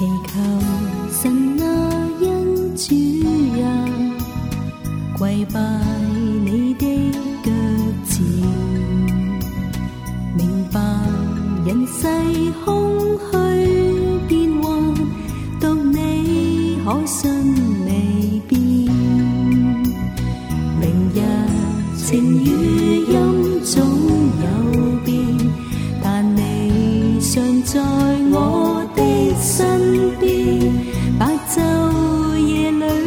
祈求神那恩主，人跪拜你的脚前，明白人世空虚变幻，独你可信未变。明日情与音总有变，但你常在我。身边。白昼夜里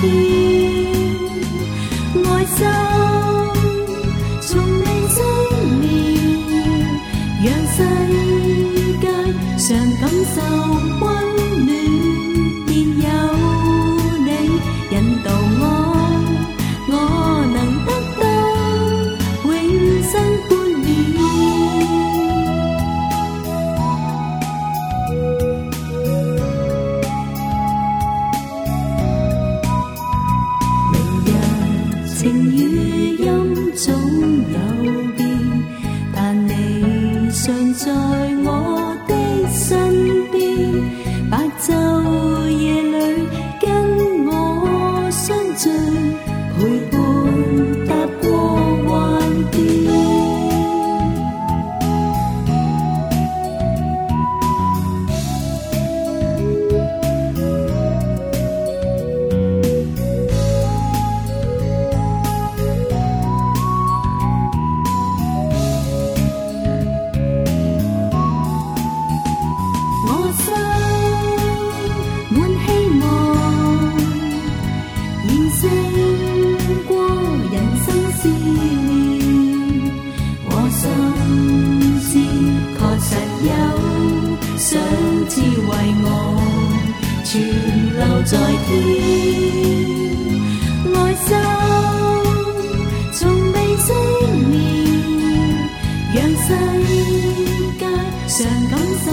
爱心从未熄灭，让世界常感受温在经过人生试炼，我心思确实有想自为我存留在天，爱心从未熄灭，让世界常感受。